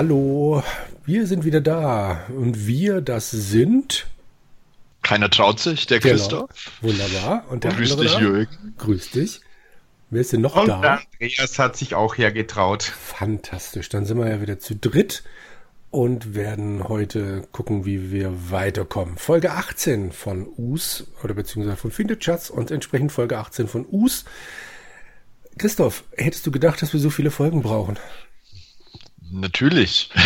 Hallo, wir sind wieder da. Und wir, das sind. Keiner traut sich, der Genau. Christoph. Wunderbar. Und der Grüß andere dich, da? Jürgen. Grüß dich. Wer ist denn noch Und da? Andreas hat sich auch hergetraut. Fantastisch. Dann sind wir ja wieder zu dritt und werden heute gucken, wie wir weiterkommen. Folge 18 von US oder beziehungsweise von Findet Schatz und entsprechend Folge 18 von US. Christoph, hättest du gedacht, dass wir so viele Folgen brauchen? Natürlich.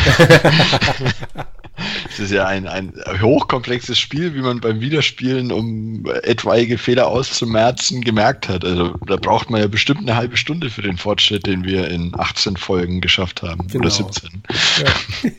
Es ist ja ein, ein hochkomplexes Spiel, wie man beim Wiederspielen, um etwaige Fehler auszumerzen, gemerkt hat. Also da braucht man ja bestimmt eine halbe Stunde für den Fortschritt, den wir in 18 Folgen geschafft haben. Genau. Oder 17. Ja.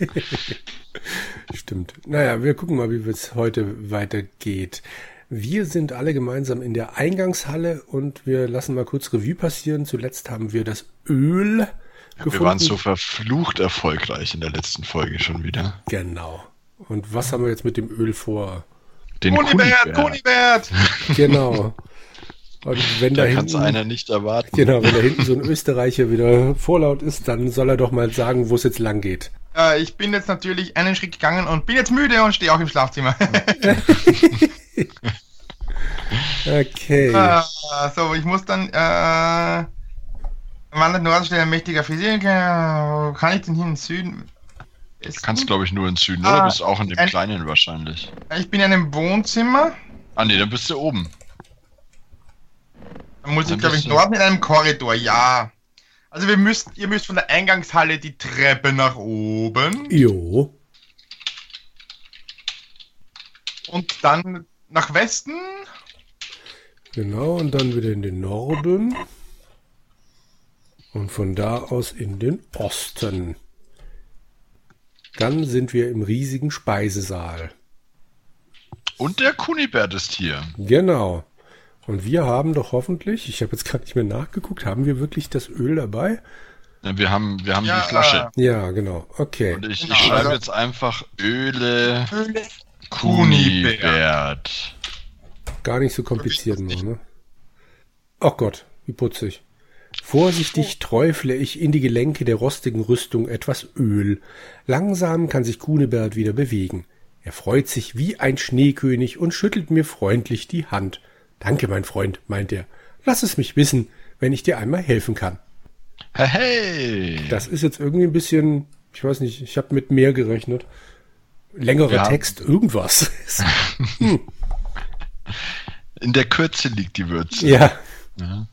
Stimmt. Naja, wir gucken mal, wie es heute weitergeht. Wir sind alle gemeinsam in der Eingangshalle und wir lassen mal kurz Revue passieren. Zuletzt haben wir das Öl gefunden. Wir waren so verflucht erfolgreich in der letzten Folge schon wieder. Genau. Und was haben wir jetzt mit dem Öl vor? Den Kunibert, Kunibert! Genau. Und wenn da da kann es hinten, einer nicht erwarten. genau, wenn da hinten so ein Österreicher wieder vorlaut ist, dann soll er doch mal sagen, wo es jetzt lang geht. Äh, ich bin jetzt natürlich einen Schritt gegangen und bin jetzt müde und stehe auch im Schlafzimmer. Okay. äh, so, ich muss dann, äh, wandert Norden steht ein mächtiger Physiker. Wo kann ich denn hin? Süden? Du kannst, glaube ich, nur in Süden, Ah, oder? Bist auch in dem ein- Kleinen wahrscheinlich. Ich bin in einem Wohnzimmer. Ah, nee, dann bist du oben. Da muss ich, Dann glaube ich, bist du- Norden in einem Korridor, ja. Also wir müsst, ihr müsst von der Eingangshalle die Treppe nach oben Jo. und dann nach Westen. Genau, und dann wieder in den Norden. Und von da aus in den Osten. Dann sind wir im riesigen Speisesaal. Und der Kunibert ist hier. Genau. Und wir haben doch hoffentlich, ich habe jetzt gar nicht mehr nachgeguckt, haben wir wirklich das Öl dabei? Ja, Wir haben, wir haben Ja, die Flasche. Ja, genau. Okay. Und ich, Genau, ich schreibe also- jetzt einfach Öle. Kunibert. Gar nicht so kompliziert nur, ne? Ach Gott, wie putzig. Vorsichtig träufle ich in die Gelenke der rostigen Rüstung etwas Öl. Langsam kann sich Kunebert wieder bewegen. Er freut sich wie ein Schneekönig und schüttelt mir freundlich die Hand. Danke, mein Freund, meint er. Lass es mich wissen, wenn ich dir einmal helfen kann. Hey. Das ist jetzt irgendwie ein bisschen, ich weiß nicht, ich habe mit mehr gerechnet. Längerer Ja. Text, irgendwas. In der Kürze liegt die Würze. ja. Ja.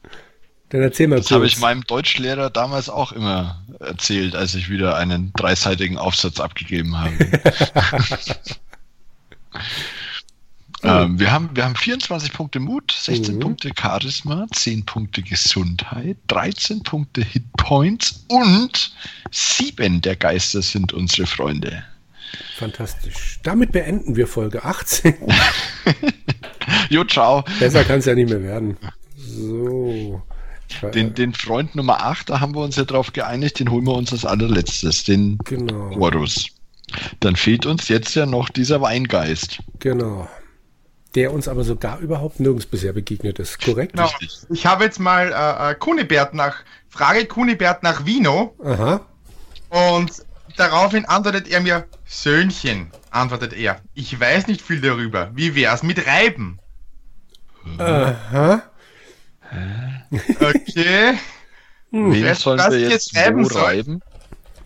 Dann erzähl mal Das habe ich meinem Deutschlehrer damals auch immer erzählt, als ich wieder einen dreiseitigen Aufsatz abgegeben habe. ähm, wir, haben, wir haben 24 Punkte Mut, 16 Mhm. Punkte Charisma, 10 Punkte Gesundheit, 13 Punkte Hitpoints und 7 der Geister sind unsere Freunde. Fantastisch. Damit beenden wir Folge 18. Jo, ciao. Besser kann es ja nicht mehr werden. So. Den, den Freund Nummer 8, da haben wir uns ja drauf geeinigt, den holen wir uns als allerletztes, den Genau, Horus. Dann fehlt uns jetzt ja noch dieser Weingeist. genau. Der uns aber sogar überhaupt nirgends bisher begegnet ist. Korrekt? Genau. Richtig. Ich habe jetzt mal äh, äh, Kunibert nach, frage Kunibert nach Vino Aha. und daraufhin antwortet er mir, Söhnchen, antwortet er. Ich weiß nicht viel darüber. Wie wär's mit Reiben? Aha. Okay. Wen Weißt du, sollen was wir ich jetzt jetzt reiben wo soll? reiben?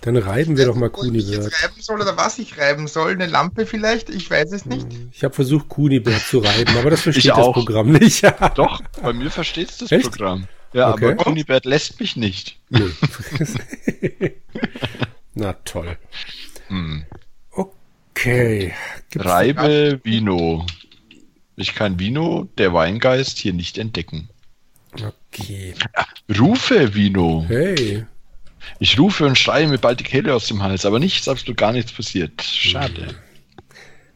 Dann reiben wir doch mal Wo ich jetzt Kunibert. reiben soll oder was ich reiben soll? Eine Lampe vielleicht? Ich weiß es nicht. Ich habe versucht, Kunibert zu reiben, aber das versteht Ich das auch. Programm nicht. Doch, bei mir versteht's das Echt? Programm. Ja, Okay. aber Kunibert lässt mich nicht. Nö. Na toll. Hm. Okay. Gibt's Reibe Vino. Ich kann Vino, der Weingeist, hier nicht entdecken. Okay. Rufe Vino. Hey. Ich rufe und schreie mir bald die Kehle aus dem Hals, aber nichts, absolut gar nichts passiert. Schade.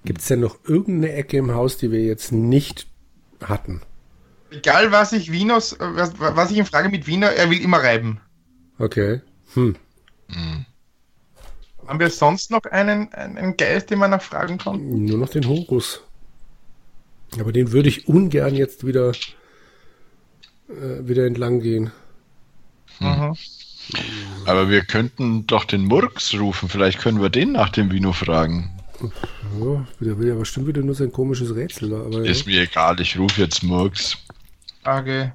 Gibt es denn noch irgendeine Ecke im Haus, die wir jetzt nicht hatten? Egal was ich Vinos, was, was ich ihn frage mit Wiener, er will immer reiben. Okay. Hm. Haben wir sonst noch einen, einen Geist, den man noch fragen kann? Nur noch den Horus. Aber den würde ich ungern jetzt wieder, äh, wieder entlang gehen. Mhm. Aber wir könnten doch den Murks rufen. Vielleicht können wir den nach dem Vino fragen. Ja, der will ja bestimmt wieder nur sein komisches Rätsel. Aber Ist mir egal, ich rufe jetzt Murks. Frage.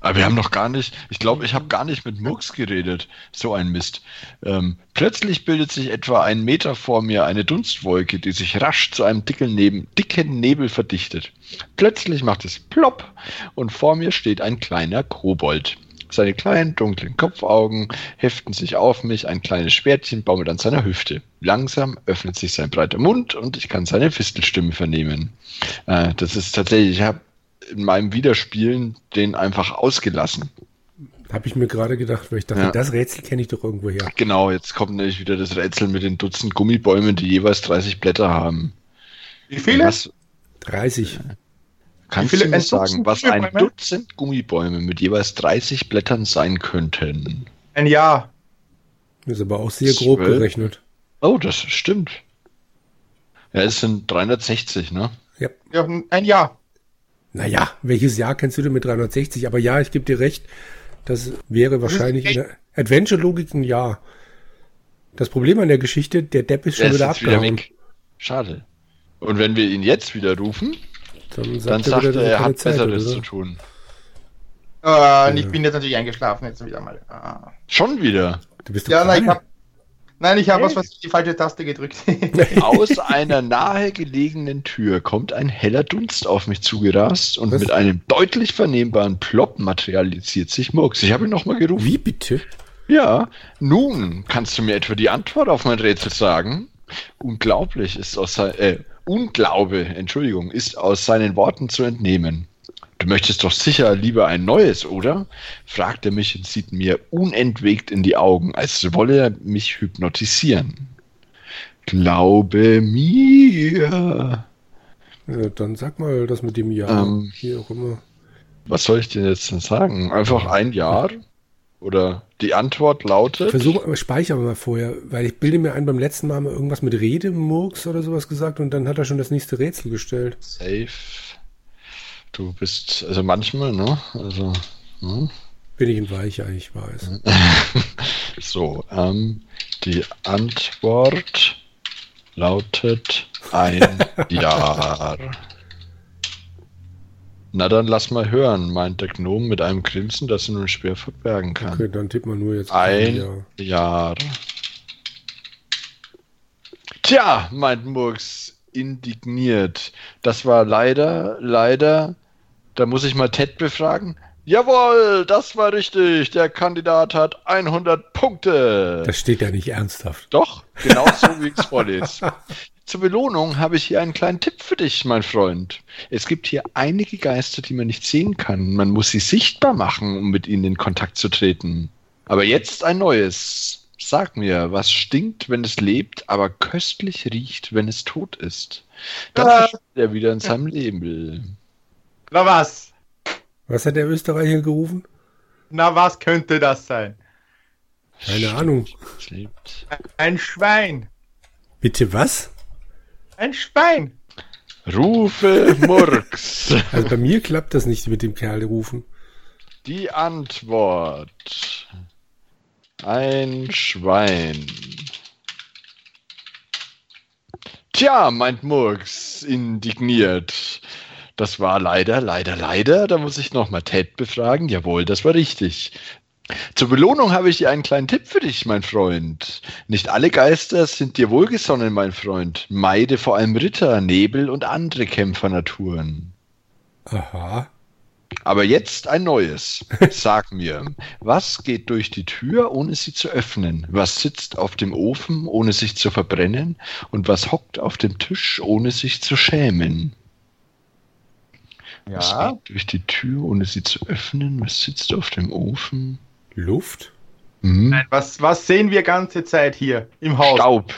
Aber wir haben noch gar nicht, ich glaube, ich habe gar nicht mit Murks geredet. So ein Mist. Ähm, plötzlich bildet sich etwa einen Meter vor mir eine Dunstwolke, die sich rasch zu einem dicken, Neben, dicken Nebel verdichtet. Plötzlich macht es plopp und vor mir steht ein kleiner Kobold. Seine kleinen, dunklen Kopfaugen heften sich auf mich, ein kleines Schwertchen baumelt an seiner Hüfte. Langsam öffnet sich sein breiter Mund und ich kann seine Fistelstimme vernehmen. Äh, das ist tatsächlich, ich habe in meinem Wiederspielen den einfach ausgelassen. habe ich mir gerade gedacht, weil ich dachte, Ja. das Rätsel kenne ich doch irgendwo her. Genau, jetzt kommt nämlich wieder das Rätsel mit den Dutzend Gummibäumen, die jeweils 30 Blätter haben. Wie viele? Was, 30. kannst viele- du mir sagen, was ein? Dutzend Gummibäume mit jeweils 30 Blättern sein könnten? Ein Jahr. Das ist aber auch sehr grob Zwölf. gerechnet. Oh, das stimmt. Ja, es sind 360, ne? Ja. Ja, ein Jahr. Naja, welches Jahr kennst du denn mit 360? Aber ja, ich gebe dir recht. Das wäre wahrscheinlich in der Adventure-Logik ein Jahr. Das Problem an der Geschichte, der Depp ist schon wieder abgehauen. Schade. Und wenn wir ihn jetzt wieder rufen, Dann sagt dann er sagt wieder, er, er hat Zeit Besseres oder? zu tun. Äh, und Ich bin jetzt natürlich eingeschlafen, jetzt wieder mal. Ah. Schon wieder. Du bist doch Ja, nein, ich krank. Nein, ich habe Hey. was, was die falsche Taste gedrückt. Aus einer nahe gelegenen Tür kommt ein heller Dunst auf mich zugerast und Was? mit einem deutlich vernehmbaren Plop materialisiert sich Murks. Ich habe ihn nochmal gerufen. Wie bitte? Ja, nun kannst du mir etwa die Antwort auf mein Rätsel sagen? Unglaublich ist aus sein, äh, Unglaube, Entschuldigung, ist aus seinen Worten zu entnehmen. Du möchtest doch sicher lieber ein neues, oder? fragt er mich und sieht mir unentwegt in die Augen, als wolle er mich hypnotisieren. Glaube mir. Ja, dann sag mal das mit dem Jahr. Ähm. Wie auch immer. Was soll ich denn jetzt denn sagen? Einfach ein Jahr? Oder die Antwort lautet. Versuch, aber speichern wir mal vorher, weil ich bilde mir ein, beim letzten Mal haben wir irgendwas mit Redemurks oder sowas gesagt und dann hat er schon das nächste Rätsel gestellt. Safe. Du bist, also manchmal, ne? Also, hm? Bin ich ein Weicher, ich weiß. so, ähm, die Antwort lautet ein Jahr. Na dann lass mal hören, meint der Gnome mit einem Grinsen, das er nun schwer verbergen kann. Okay, dann tippen wir nur jetzt Ein Jahr. Jahr. Tja, meint Murks indigniert. Das war leider, leider. Da muss ich mal Ted befragen. Jawohl, das war richtig. Der Kandidat hat 100 Punkte. Das steht ja nicht ernsthaft. Doch, genau so wie ich es vorlese. Zur Belohnung habe ich hier einen kleinen Tipp für dich, mein Freund. Es gibt hier einige Geister, die man nicht sehen kann. Man muss sie sichtbar machen, um mit ihnen in Kontakt zu treten. Aber jetzt ein neues. Sag mir, was stinkt, wenn es lebt, aber köstlich riecht, wenn es tot ist? Dann Ah. verschwindet er wieder in seinem Leben. Na was? Was hat der Österreicher gerufen? Na was könnte das sein? Keine Ahnung. Lebt. Ein Schwein. Bitte was? Ein Schwein. Rufe Murks. Also bei mir klappt das nicht mit dem Kerl rufen. Die Antwort. Ein Schwein. Tja, meint Murks, indigniert. Das war leider, leider, leider. Da muss ich nochmal Ted befragen. Jawohl, das war richtig. Zur Belohnung habe ich hier einen kleinen Tipp für dich, mein Freund. Nicht alle Geister sind dir wohlgesonnen, mein Freund. Meide vor allem Ritter, Nebel und andere Kämpfernaturen. Aha. Aber jetzt ein neues. Sag mir, was geht durch die Tür, ohne sie zu öffnen? Was sitzt auf dem Ofen, ohne sich zu verbrennen? Und was hockt auf dem Tisch, ohne sich zu schämen? Was Ja. geht durch die Tür, ohne sie zu öffnen? Was sitzt auf dem Ofen? Luft? Hm? Nein, was, was sehen wir ganze Zeit hier im Haus? Staub.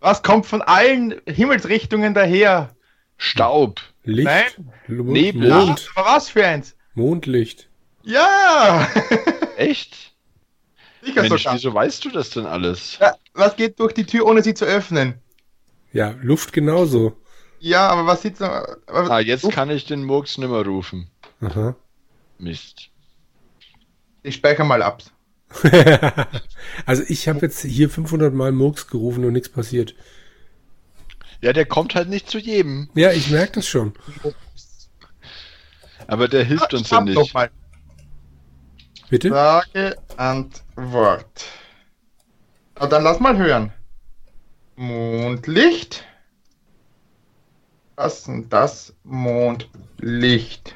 Was kommt von allen Himmelsrichtungen daher? Staub. Licht? Nein. Lu- Nebel. Mond? Aber was für eins? Mondlicht. Ja! Echt? Sicher Mensch, sogar. wieso weißt du das denn alles? Ja, was geht durch die Tür, ohne sie zu öffnen? Ja, Luft genauso. Ja, aber was sitzt da? Aber, Ah, jetzt kann ich den Murks nimmer rufen. Aha. Mist. Ich speichere mal ab. also ich habe jetzt hier 500 Mal Murks gerufen und nichts passiert. Ja, der kommt halt nicht zu jedem. Ja, ich merke das schon. Aber der hilft uns ja nicht. noch mal Bitte? Frage, Antwort. Na, dann lass mal hören. Mondlicht. Was denn das? Mondlicht.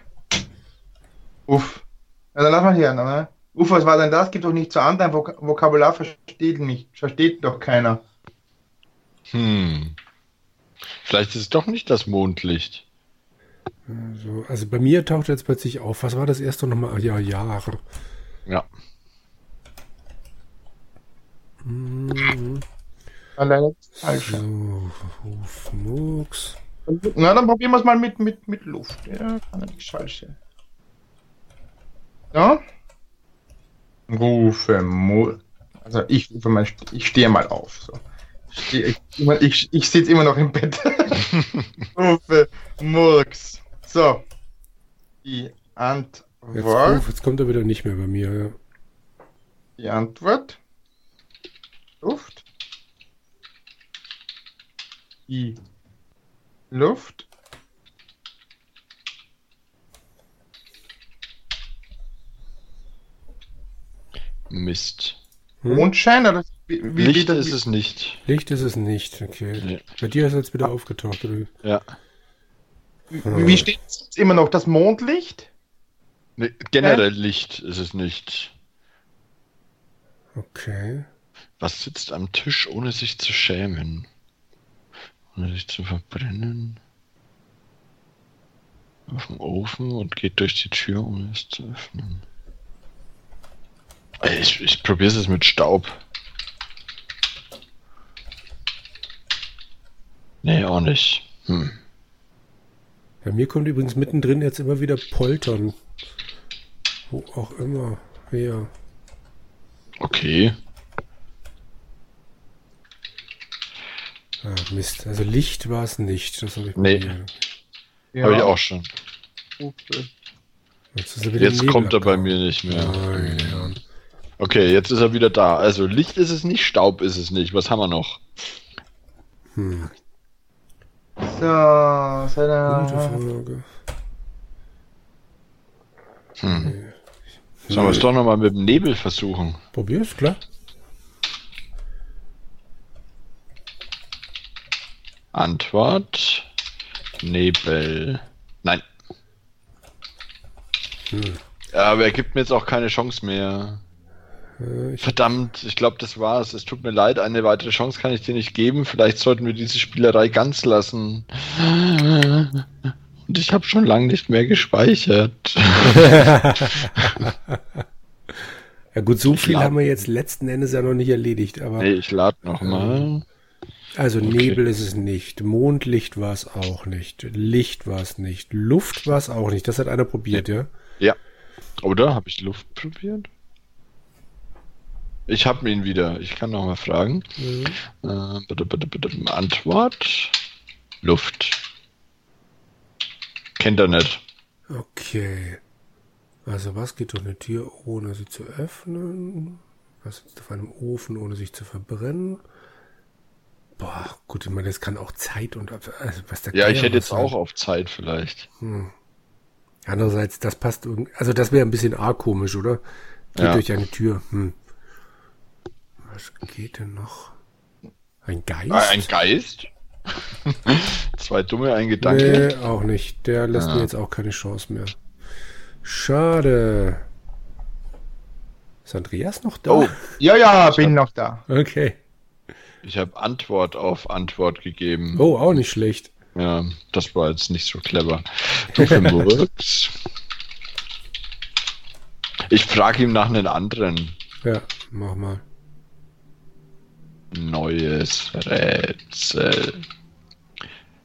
Uff. Na, dann lass mal hören. Ne? Uff, was war denn das? Gibt doch nicht so an, dein Vok Vokabular versteht nicht. Versteht doch keiner. Hm. Vielleicht ist es doch nicht das Mondlicht. Also, also bei mir taucht jetzt plötzlich auf. Was war das erste nochmal? Ja, Jahre. Ja. Mhm. Ja, leider falsch. So, Ruf Murks. Na, dann probieren wir es mal mit, mit, mit Luft. Ja, kann ja nichts falsch sein. Ja. Rufe Mu. Also ich rufe mal, ich stehe mal auf. So. Ich immer- ich, ich sitze immer noch im Bett. rufe Murks. So. Die Jetzt, Antwort. ruf, jetzt kommt er wieder nicht mehr bei mir. Ja. Die Antwort. Luft. Die Luft. Mist. Hm? Mondschein oder wie, wie, Licht wie, ist es nicht. Licht ist es nicht. Okay. Nee. Bei dir ist es jetzt wieder aufgetaucht. Oder? wie? Ja. wie, wie steht es jetzt immer noch? Das Mondlicht? Nee, generell Licht ist es nicht. Okay. Was sitzt am Tisch, ohne sich zu schämen? Ohne sich zu verbrennen? Auf dem Ofen und geht durch die Tür, ohne es zu öffnen. Ich, ich probiere es mit Staub. Nee, auch nicht. Hm. Bei mir kommt übrigens mittendrin jetzt immer wieder Poltern. Wo auch immer. Ja. Okay. Ah, Mist. Also Licht war es nicht. Das habe ich Nee. Ja. Habe ich auch schon. Jetzt, ist er wieder Jetzt Nebel kommt er bei mir nicht mehr. Herren. Okay, jetzt ist er wieder da. Also Licht ist es nicht, Staub ist es nicht. Was haben wir noch? Hm. So, Gute seine. Frage. Hm. Sollen wir es doch nochmal mit dem Nebel versuchen? Probier's, klar. Antwort. Nebel. Nein. Hm. Aber er gibt mir jetzt auch keine Chance mehr. Äh, ich, Verdammt, ich glaube, das war's. Es tut mir leid, eine weitere Chance kann ich dir nicht geben. Vielleicht sollten wir diese Spielerei ganz lassen. Und ich habe schon lange nicht mehr gespeichert. ja gut, so viel haben wir jetzt letzten Endes ja noch nicht erledigt. Aber Nee, ich lade nochmal. Also okay. Nebel ist es nicht, Mondlicht war es auch nicht, Licht war es nicht, Luft war es auch nicht. Das hat einer probiert, ja? Ja. Oder? Habe ich Luft probiert? Ich habe ihn wieder. Ich kann nochmal fragen. Mhm. Äh, bitte, bitte, bitte. Antwort. Luft. Kennt er nicht. Okay. Also was geht durch eine Tür, ohne sie zu öffnen? Was sitzt auf einem Ofen, ohne sich zu verbrennen? Boah, gut, ich meine, das kann auch Zeit und also was der Ja, ich hätte jetzt sein. auch auf Zeit vielleicht. Hm. Andererseits, das passt irgendwie, also das wäre ein bisschen arg komisch, oder? Geht Ja. durch eine Tür. Hm. Was geht denn noch? Ein Geist? Ah, ein Geist? Zwei dumme, ein Gedanke. Nee, auch nicht. Der lässt Ja. mir jetzt auch keine Chance mehr. Schade. Ist Andreas noch da? Oh, Ja, ja, bin noch da. Okay. Ich habe Antwort auf Antwort gegeben. Oh, auch nicht schlecht. Ja, das war jetzt nicht so clever. Du Murks. Ich frage ihm nach einem anderen. Ja, mach mal. Neues Rätsel.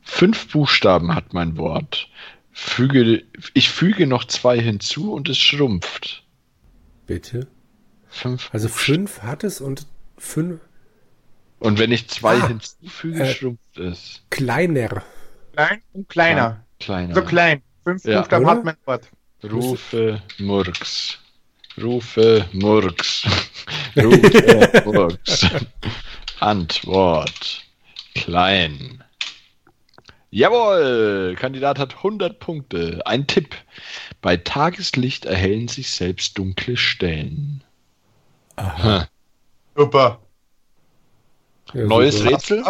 Fünf Buchstaben hat mein Wort. Füge, ich füge noch zwei hinzu und es schrumpft. Bitte. Fünf. Also fünf hat es und fünf Und wenn ich zwei Ah, hinzufüge, äh, schrumpft es. kleiner. Klein und kleiner. Kleiner. So klein. Fünf Ja. Buchstaben hat mein Wort. Rufe Murks. Rufe Murks. Rufe Murks. Antwort. Klein. Jawohl, Kandidat hat 100 Punkte. Ein Tipp. Bei Tageslicht erhellen sich selbst dunkle Stellen. Aha. Super. Ja, Neues super. Rätsel.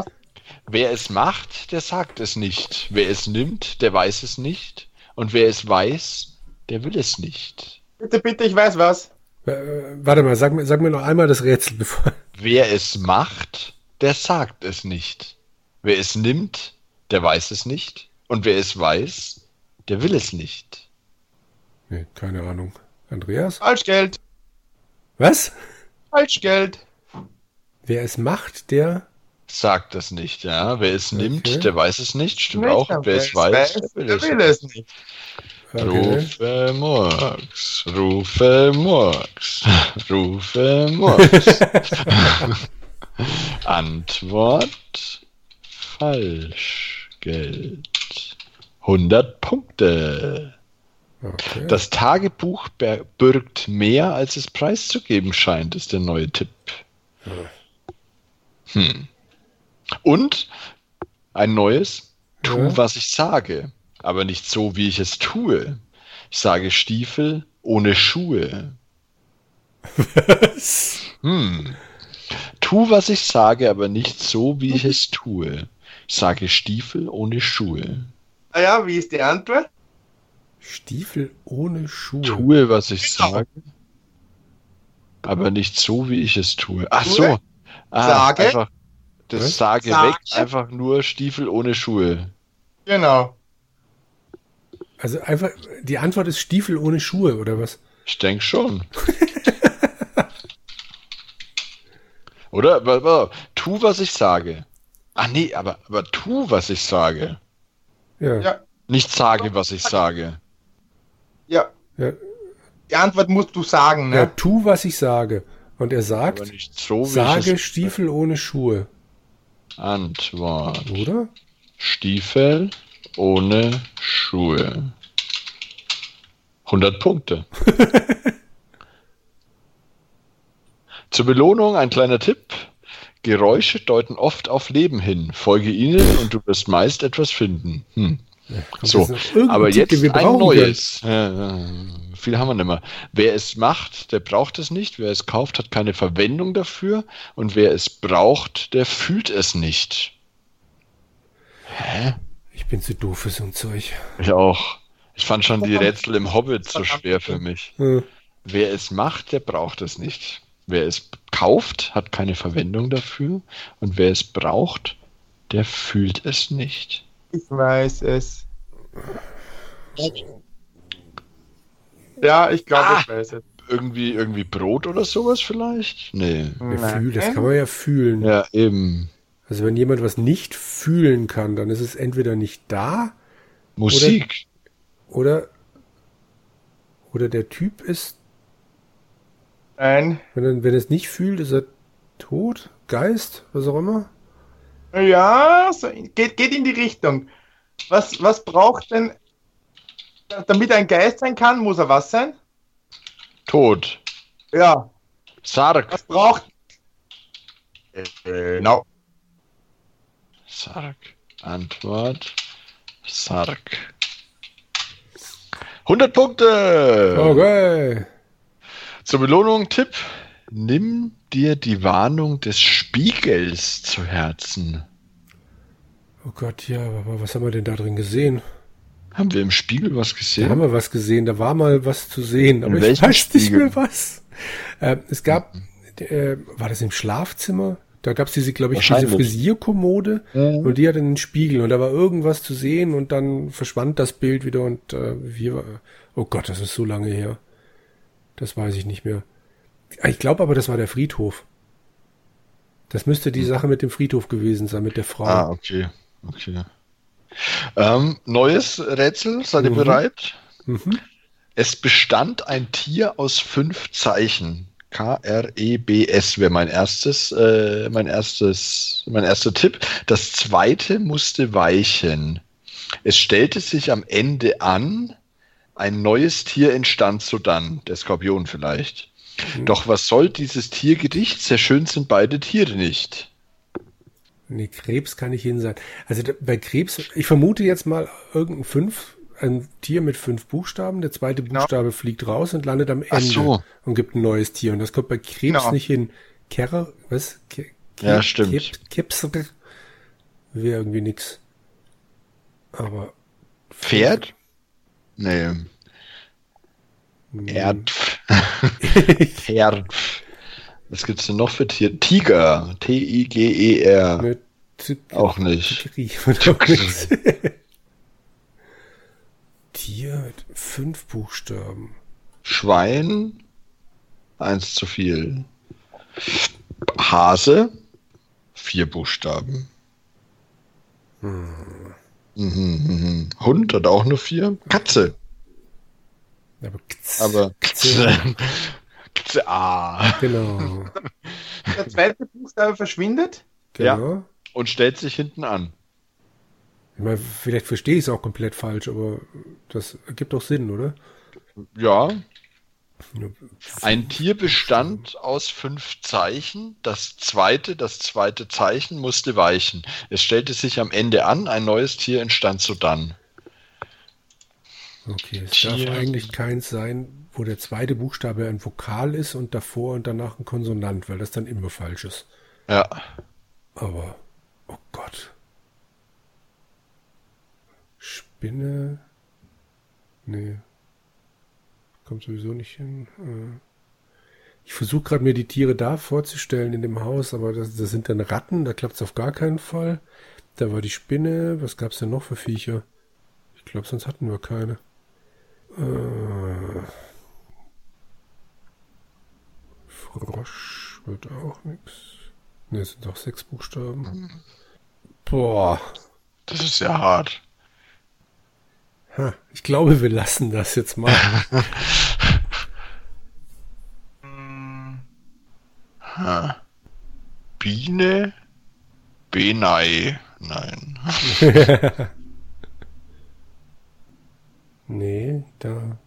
Wer es macht, der sagt es nicht. Wer es nimmt, der weiß es nicht. Und wer es weiß, der will es nicht. Bitte, bitte, ich weiß was. Äh, warte mal, sag mir, sag mir noch einmal das Rätsel, bevor. Wer es macht, der sagt es nicht. Wer es nimmt, der weiß es nicht. Und wer es weiß, der will es nicht. Nee, keine Ahnung. Andreas? Falschgeld. Was? Falschgeld. Wer es macht, der. Sagt es nicht, ja. Wer es nimmt, Okay. der weiß es nicht. Stimmt Nicht, auch. Wer es weiß, der will der es will nicht. es nicht. Okay. Rufe Murks, rufe Murks, rufe Murks. Antwort Falschgeld. 100 Punkte. okay. Das Tagebuch birgt mehr, als es preiszugeben scheint, ist der neue Tipp. Hm. Und ein neues, tu, Ja. was ich sage, aber nicht so, wie ich es tue. Ich sage Stiefel ohne Schuhe. Was? Hm. Tu, was ich sage, aber nicht so, wie ich es tue. Ich sage Stiefel ohne Schuhe. Ah ja, wie ist die Antwort? Stiefel ohne Schuhe. Tue, was ich Genau. sage, aber nicht so, wie ich es tue. Ach Tue, so. Ah, sage. Einfach das Was? Sage Sage. weg, einfach nur Stiefel ohne Schuhe. Genau. Also einfach, die Antwort ist Stiefel ohne Schuhe, oder was? Ich denke schon. Oder? Tu, was ich sage. Ah nee, aber, aber tu, was ich sage. Ja. Ja. Nicht sage, was ich sage. Ja. Ja, Die Antwort musst du sagen, ja ne? tu, was ich sage. Und er sagt, so, sage Stiefel ohne Schuhe, Antwort. oder? Stiefel ohne Schuhe. 100 Punkte. Zur Belohnung ein kleiner Tipp. Geräusche deuten oft auf Leben hin. Folge ihnen und du wirst meist etwas finden. Hm. So, jetzt noch irgendein aber Tipp, jetzt wir ein brauchen neues. Ja, ja, viel haben wir nicht mehr. Wer es macht, der braucht es nicht. Wer es kauft, hat keine Verwendung dafür. Und wer es braucht, der fühlt es nicht. Hä? Ich bin zu doof für so ein Zeug. Ich auch. Ich fand schon die Rätsel im Hobbit so Verdammt. schwer für mich. Hm. Wer es macht, der braucht es nicht. Wer es kauft, hat keine Verwendung dafür. Und wer es braucht, der fühlt es nicht. Ich weiß es. Ja, ich glaube, Ah. ich weiß es. Irgendwie, irgendwie Brot oder sowas vielleicht? Nee. Ja, fühl, das kann man ja fühlen. Ja, eben. Also wenn jemand was nicht fühlen kann, dann ist es entweder nicht da Musik. oder oder der Typ ist, Nein. wenn er, wenn er es nicht fühlt, ist er tot, Geist, was auch immer. Ja, so, geht, geht in die Richtung. Was, was braucht denn, damit er ein Geist sein kann, muss er was sein? Tod. Ja, Sarg. was braucht. No. Sarg. Antwort. Sarg. 100 Punkte! Okay. Zur Belohnung Tipp. Nimm dir die Warnung des Spiegels zu Herzen. Oh Gott, ja, aber was haben wir denn da drin gesehen? Haben wir im Spiegel was Da haben gesehen? wir was gesehen, da war mal was zu sehen, aber ich weiß nicht Spiegel? mehr was. Äh, es gab, äh, war das im Schlafzimmer? Da gab es diese, glaube ich, diese. Frisierkommode Mhm. und die hatte einen Spiegel und da war irgendwas zu sehen und dann verschwand das Bild wieder und äh, wir, oh Gott, das ist so lange her. Das weiß ich nicht mehr. Ich glaube aber, das war der Friedhof. Das müsste die Sache mit dem Friedhof gewesen sein, mit der Frau. Hm. Ah, okay. Okay. Ähm, neues Rätsel, seid ihr Mhm. bereit? Mhm. Es bestand ein Tier aus fünf Zeichen. K-R-E-B-S wäre mein erstes, äh, mein erstes, mein erster Tipp. Das zweite musste weichen. Es stellte sich am Ende an, ein neues Tier entstand sodann, der Skorpion vielleicht. Doch was soll dieses Tiergedicht? Sehr schön sind beide Tiere nicht. Nee, Krebs kann nicht hin sein. Also bei Krebs, ich vermute jetzt mal irgendein fünf, ein Tier mit fünf Buchstaben. Der zweite Buchstabe fliegt raus und landet am Ende so. und gibt ein neues Tier. Und das kommt bei Krebs Genau. nicht hin. Kerrer, was? Ke Ja, stimmt. Kip, Kipsr wäre irgendwie nix. Aber Pferd? Nee. Erd. Pferd. Was gibt's denn noch für Tier? Tiger. T-I-G-E-R. E Auch nicht. Tier mit fünf Buchstaben. Schwein. Eins zu viel. Hase. Vier Buchstaben. Mhm, mhm. Hund hat auch nur vier. Katze. Aber, Aber Katze. Katze. Ah. Genau. Der zweite Buchstabe verschwindet. genau. Und stellt sich hinten an. Ich meine, vielleicht verstehe ich es auch komplett falsch, aber das ergibt doch Sinn, oder? Ja. Ein Tier bestand aus fünf Zeichen. Das zweite, das zweite Zeichen musste weichen. Es stellte sich am Ende an, ein neues Tier entstand sodann. Okay, es Tier. darf eigentlich keins sein, wo der zweite Buchstabe ein Vokal ist und davor und danach ein Konsonant, weil das dann immer falsch ist. Ja. Aber, oh Gott. Spinne. Nee. Kommt sowieso nicht hin. Äh. Ich versuche gerade mir die Tiere da vorzustellen in dem Haus, aber das, das sind dann Ratten, da klappt es auf gar keinen Fall. Da war die Spinne. Was gab es denn noch für Viecher? Ich glaube, sonst hatten wir keine. Äh. Frosch wird auch nichts. Ne, es sind doch sechs Buchstaben. Boah. Das ist ja hart. Ha, ich glaube, wir lassen das jetzt mal. Biene? Benei. Nein. nee, da.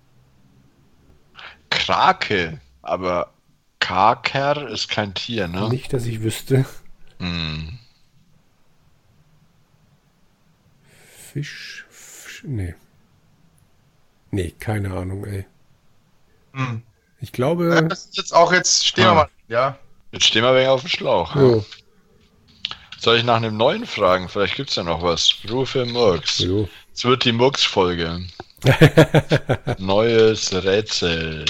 Krake. Aber Kaker ist kein Tier, ne? Nicht, dass ich wüsste. Hm. Fisch, Fisch. Nee. Nee, keine Ahnung, ey. Hm. Ich glaube. Das ist jetzt auch jetzt, stehen wir Ah. mal. Ja. Jetzt stehen wir wegen auf dem Schlauch. Jo, Soll ich nach einem neuen fragen? Vielleicht gibt's ja noch was. Rufe Murks. jo. Es wird die Murks-Folge. Neues Rätsel.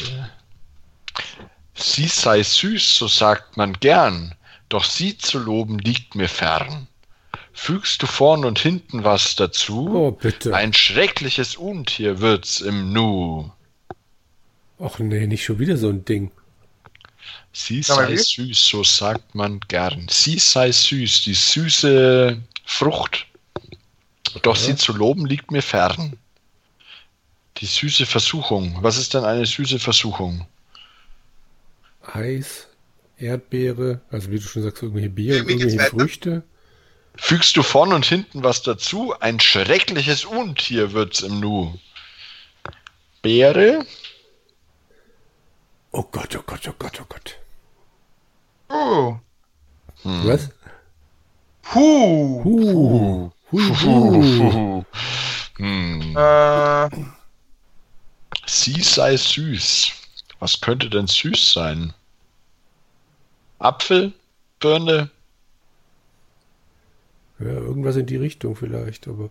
Sie sei süß, so sagt man gern, doch sie zu loben liegt mir fern. Fügst du vorn und hinten was dazu? Oh, bitte. Ein schreckliches Untier wird's im Nu. Och nee, nicht schon wieder so ein Ding. Sie sei wie? süß, so sagt man gern. Sie sei süß, die süße Frucht. Doch sie zu loben liegt mir fern. Die süße Versuchung. Was ist denn eine süße Versuchung? Eis, Erdbeere, also wie du schon sagst, irgendwelche Beeren, irgendwelche weiter? Früchte. Fügst du vorn und hinten was dazu? Ein schreckliches Untier wird's im Nu. Beere? Oh Gott, oh Gott, oh Gott, oh Gott. Oh. Was? Puh. Huh. Hui, hu. Hm. Äh, Sie sei süß. Was könnte denn süß sein? Apfel? Birne? Ja, irgendwas in die Richtung vielleicht, aber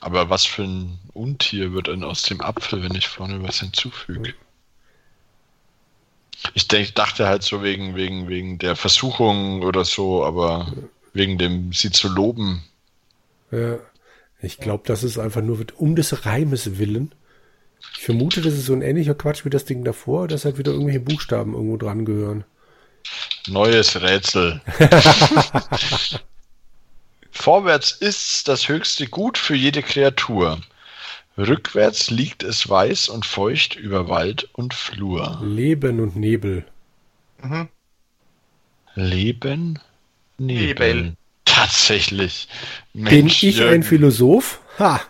Aber was für ein Untier wird denn aus dem Apfel, wenn ich vorne was hinzufüge? Ich denk, dachte halt so wegen, wegen, wegen der Versuchung oder so, aber wegen dem sie zu loben. ja, ich glaube, das ist einfach nur wird um des Reimes willen. Ich vermute, das ist so ein ähnlicher Quatsch wie das Ding davor, dass halt wieder irgendwelche Buchstaben irgendwo dran gehören. Neues Rätsel. Vorwärts ist's das höchste Gut für jede Kreatur. Rückwärts liegt es weiß und feucht über Wald und Flur. Leben und Nebel. mhm. Leben, Nebel. Nebel. Tatsächlich. Bin ich Jürgen. ein Philosoph? Ha!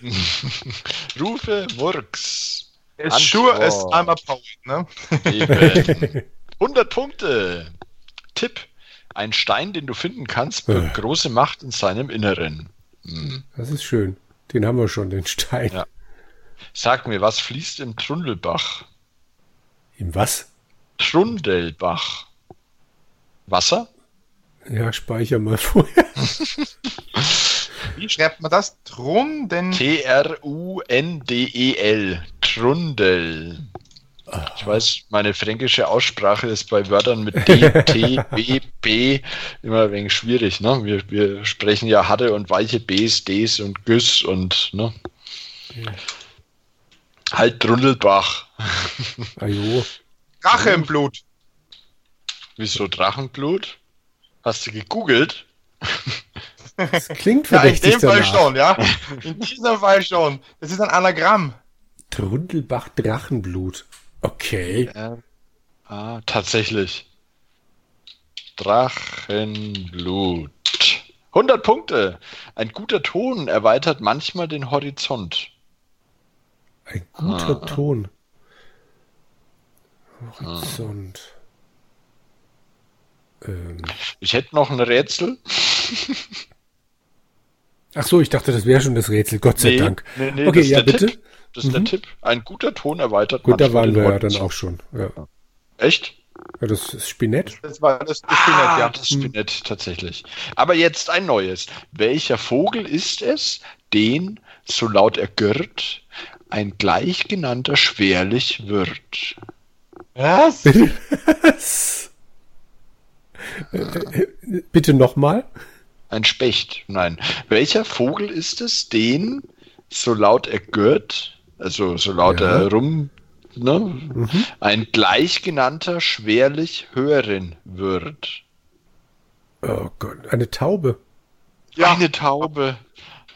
Rufe Murks. Sure as Antwort. I'm a poet, ne? Eben. 100 Punkte. Tipp. Ein Stein, den du finden kannst, birgt große Macht in seinem Inneren. Hm. Das ist schön. Den haben wir schon, den Stein. Ja. Sag mir, was fließt im Trundelbach? Im was? Trundelbach. Wasser? Ja, speicher mal vorher. Wie schreibt man das? Trun, denn T-R-U-N-D-E-L. Trundel. Ich weiß, meine fränkische Aussprache ist bei Wörtern mit D, T, B, B immer ein wenig schwierig. Ne? Wir, wir sprechen ja harte und weiche Bs, Ds und Güs und ne? halt Trundelbach. Ajo. Rache im Blut. Wieso Drachenblut? Hast du gegoogelt? Das klingt Ja, in dem Fall danach. schon, ja. In diesem Fall schon. Das ist ein Anagramm. Trundelbach Drachenblut. Okay. Ah, tatsächlich. Drachenblut. 100 Punkte. Ein guter Ton erweitert manchmal den Horizont. Ein guter Ah. Ton. Horizont. Ähm. Ich hätte noch ein Rätsel. Ach so, ich dachte, das wäre schon das Rätsel. Gott sei Nee, Dank. nee, nee, okay, ja, bitte. Tipp. Das ist der Mhm. Tipp. Ein guter Ton erweitert Gut, da waren wir ja dann auch schon. Ja, Echt? ja das ist Spinett. Das war das, das Ah, Spinett, ja. das Spinett, tatsächlich. Aber jetzt ein neues. Welcher Vogel ist es, den, so laut er girrt, ein gleichgenannter schwerlich wird? Was? Was? Äh, Bitte nochmal. Ein Specht, nein. Welcher Vogel ist es, den, so laut er gehört, also so laut Ja. rum, ne, Mhm. ein gleichgenannter schwerlich hören wird? Oh Gott, eine Taube, Ja. Eine Taube.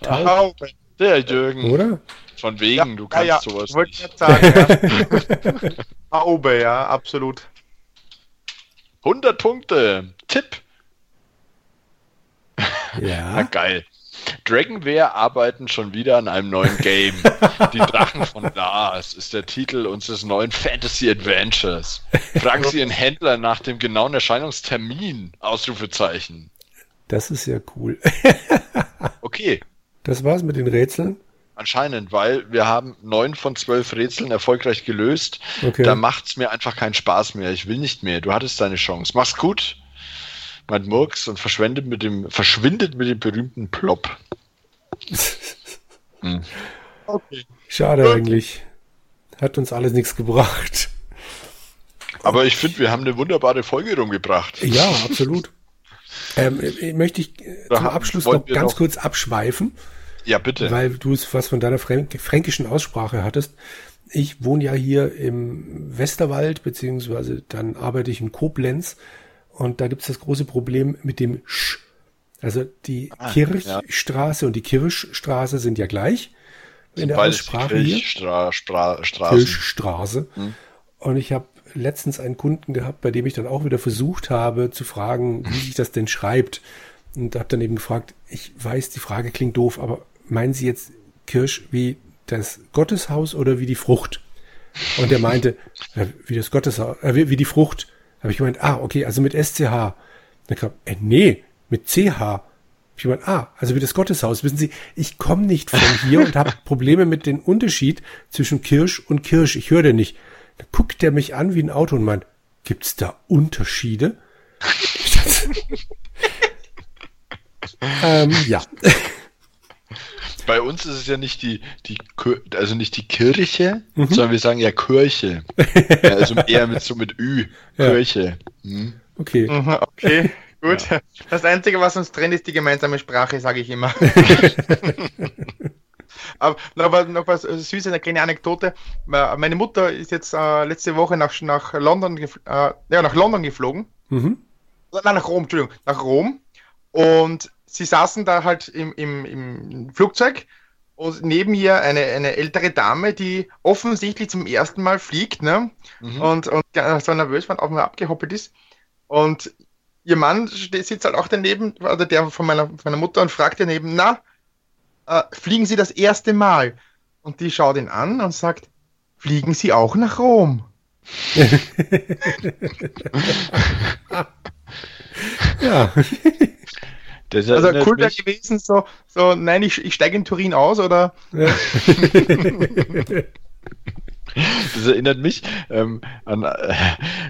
Taube. Der Jürgen. oder? Von wegen, du ja, kannst ja. sowas Wollte nicht. ich nicht sagen, ja. Taube, ja, absolut. 100 Punkte. Tipp. Na Ja. geil. Dragonware arbeiten schon wieder an einem neuen Game. Die Drachen von Lars ist der Titel unseres neuen Fantasy Adventures. Fragen Sie Ihren Händler nach dem genauen Erscheinungstermin. Ausrufezeichen. Das ist ja cool. Okay, Das war's mit den Rätseln. anscheinend, weil wir haben neun von zwölf Rätseln erfolgreich gelöst. Okay. Da macht's mir einfach keinen Spaß mehr. Ich will nicht mehr. Du hattest deine Chance. Mach's gut. Mein Murks und verschwendet mit dem, verschwindet mit dem berühmten Plop. Hm. Okay. Schade eigentlich. Hat uns alles nichts gebracht. Aber ich finde, wir haben eine wunderbare Folge rumgebracht. Ja, absolut. Ähm, äh, möchte ich äh, Da zum Abschluss noch ganz noch- kurz abschweifen, Ja, bitte. weil du es was von deiner fränk fränkischen Aussprache hattest. Ich wohne ja hier im Westerwald, beziehungsweise dann arbeite ich in Koblenz und da gibt es das große Problem mit dem Sch. Also die Ah, Kirchstraße und die Kirchstraße sind ja gleich in der Aussprache hier. Stra Straßen. Kirchstraße. Hm. Und ich habe letztens einen Kunden gehabt, bei dem ich dann auch wieder versucht habe zu fragen, wie sich das denn schreibt. Und habe dann eben gefragt, ich weiß, die Frage klingt doof, aber meinen Sie jetzt Kirsch wie das Gotteshaus oder wie die Frucht? Und er meinte, wie das Gotteshaus, äh, wie, wie die Frucht. Habe ich gemeint, ah, okay, also mit SCH. Dann kam, äh, nee, mit CH. Ich gemeint, ah, also wie das Gotteshaus. Wissen Sie, ich komme nicht von hier und habe Probleme mit dem Unterschied zwischen Kirsch und Kirsch. Ich höre den nicht. Dann guckt der mich an wie ein Auto und meint, gibt's da Unterschiede? Ähm, ja. Bei uns ist es ja nicht die, die also nicht die Kirche, Mhm. sondern wir sagen ja Kirche. ja, also eher mit so mit Ü. Ja. Kirche. Hm. Okay. Mhm, Okay, gut. Das Einzige, was uns trennt, ist die gemeinsame Sprache, sage ich immer. Aber noch, was- noch was äh, Süßes, eine kleine Anekdote. Äh, Meine Mutter ist jetzt äh, letzte Woche nach, nach, London, äh, ja, nach London geflogen. Mhm. Nein, nach Rom, Entschuldigung, nach Rom. Und sie saßen da halt im, im, im Flugzeug und neben ihr eine, eine ältere Dame, die offensichtlich zum ersten Mal fliegt, ne? Mhm. Und, und so nervös war und auch mal abgehoppelt ist. Und ihr Mann sitzt halt auch daneben, oder der von meiner, von meiner Mutter und fragt daneben, na, äh, fliegen Sie das erste Mal? Und die schaut ihn an und sagt, fliegen Sie auch nach Rom? ja. Das also cool wäre gewesen, so, so, nein, ich, ich steige in Turin aus, oder? Ja. Das erinnert mich ähm, an, äh,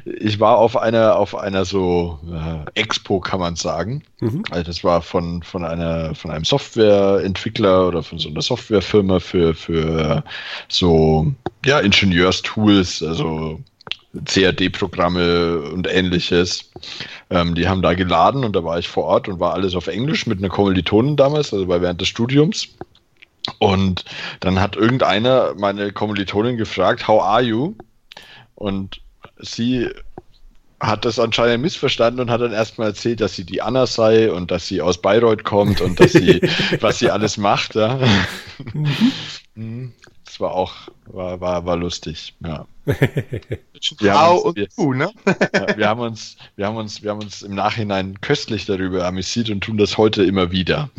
ich war auf einer, auf einer so äh, Expo, kann man sagen. Mhm. Also das war von, von einer, von einem Softwareentwickler oder von so einer Softwarefirma für, für so, ja, Ingenieurstools, also CAD-Programme und ähnliches. Ähm, die haben da geladen und da war ich vor Ort und war alles auf Englisch mit einer Kommilitonin damals, also war während des Studiums. Und dann hat irgendeiner meine Kommilitonin gefragt, how are you? Und sie hat das anscheinend missverstanden und hat dann erstmal erzählt, dass sie die Anna sei und dass sie aus Bayreuth kommt und dass sie, was sie alles macht. Ja. Mhm. Das war auch, war, war, war lustig, ja. wir, haben uns, wir, du, ne? ja, wir, haben uns, wir, haben uns, wir haben uns im Nachhinein köstlich darüber amüsiert und tun das heute immer wieder.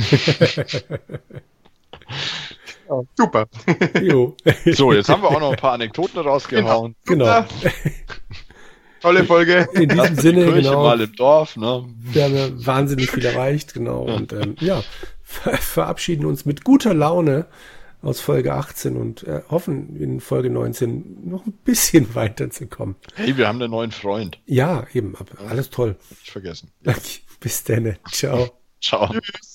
Ja, super. Jo. So, jetzt haben wir auch noch ein paar Anekdoten rausgehauen. Genau. genau. Tolle Folge. In diesem Sinne, die genau. mal im Dorf, ne? Wir haben ja wahnsinnig viel erreicht, genau. Und ähm, ja, ver verabschieden uns mit guter Laune aus Folge 18 und äh, hoffen in Folge 19 noch ein bisschen weiterzukommen. Hey, wir haben einen neuen Freund. Ja, eben. Alles toll. Nicht vergessen. Bis dann. Ciao. Ciao. Tschüss.